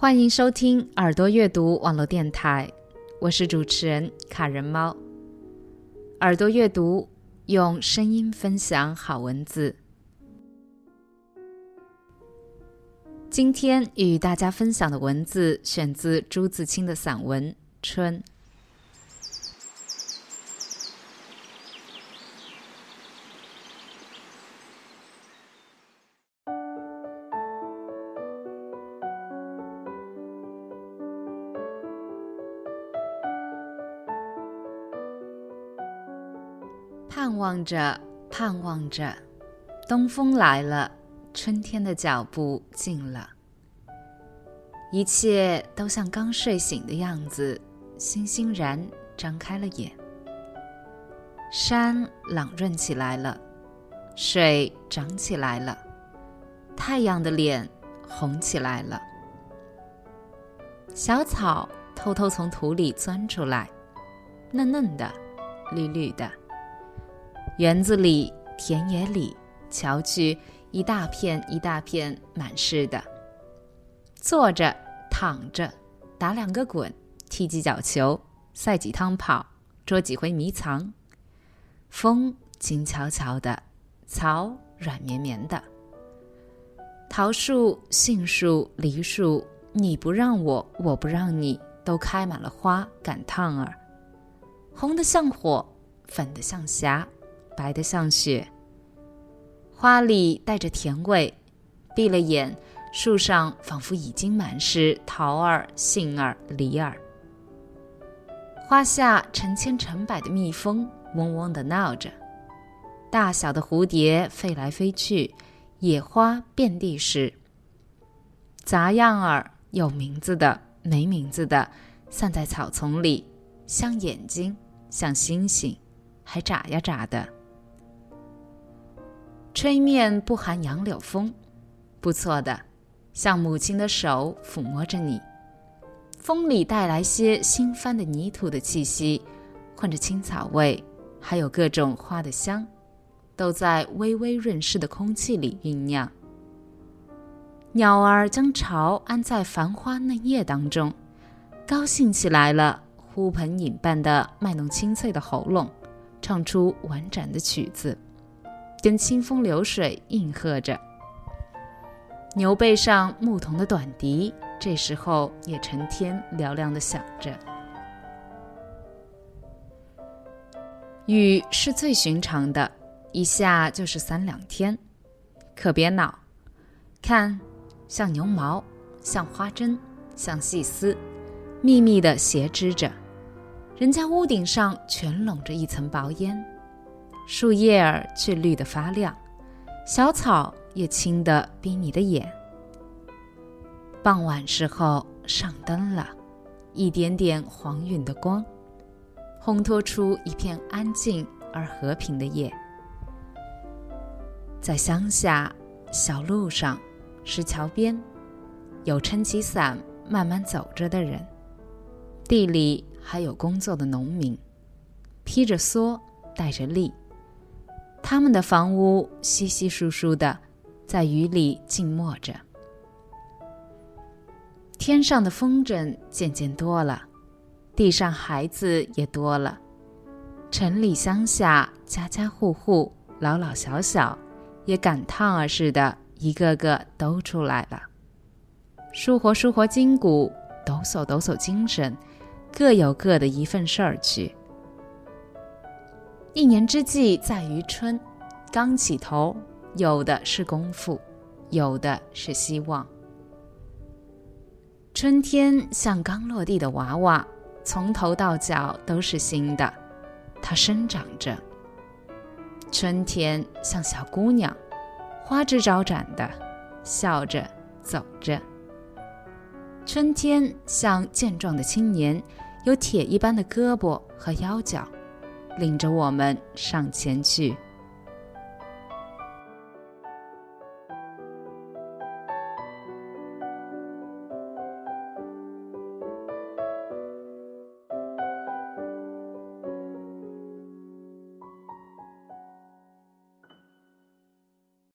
欢迎收听耳朵阅读网络电台，我是主持人卡人猫。耳朵阅读用声音分享好文字。今天与大家分享的文字选自朱自清的散文《春》。盼望着，盼望着，东风来了，春天的脚步近了。一切都像刚睡醒的样子，欣欣然张开了眼。山朗润起来了，水涨起来了，太阳的脸红起来了。小草偷偷从土里钻出来，嫩嫩的，绿绿的。园子里、田野里，瞧去，一大片一大片满是的。坐着、躺着，打两个滚，踢几脚球，赛几趟跑，捉几回迷藏。风静悄悄的，草软绵绵的。桃树、杏树、梨树，你不让我，我不让你，都开满了花赶趟儿，红的像火，粉的像霞。白的像雪，花里带着甜味。闭了眼，树上仿佛已经满是桃儿、杏儿、梨儿。花下成千成百的蜜蜂嗡嗡的闹着，大小的蝴蝶飞来飞去，野花遍地是。杂样儿，有名字的，没名字的，散在草丛里，像眼睛，像星星，还眨呀眨的。吹面不含杨柳风，不错的，像母亲的手抚摸着你。风里带来些新翻的泥土的气息，混着青草味，还有各种花的香，都在微微润湿的空气里酝酿。鸟儿将巢安在繁花嫩叶当中，高兴起来了，呼朋引伴的卖弄清脆的喉咙，唱出婉转的曲子。跟清风流水应和着，牛背上牧童的短笛，这时候也成天嘹亮的响着。雨是最寻常的，一下就是三两天，可别恼。看，像牛毛，像花针，像细丝，密密的斜织着，人家屋顶上全笼着一层薄烟。树叶儿却绿得发亮，小草也青得逼你的眼。傍晚时候上灯了，一点点黄晕的光，烘托出一片安静而和平的夜。在乡下小路上，石桥边，有撑起伞慢慢走着的人，地里还有工作的农民，披着蓑，带着笠。他们的房屋稀稀疏疏的，在雨里静默着。天上的风筝渐渐多了，地上孩子也多了。城里乡下，家家户户，老老小小，也赶趟儿似的，一个个都出来了。舒活舒活筋骨，抖擞抖擞精神，各有各的一份事儿去。一年之计在于春，刚起头，有的是功夫，有的是希望。春天像刚落地的娃娃，从头到脚都是新的，它生长着。春天像小姑娘，花枝招展的，笑着走着。春天像健壮的青年，有铁一般的胳膊和腰脚。领着我们上前去。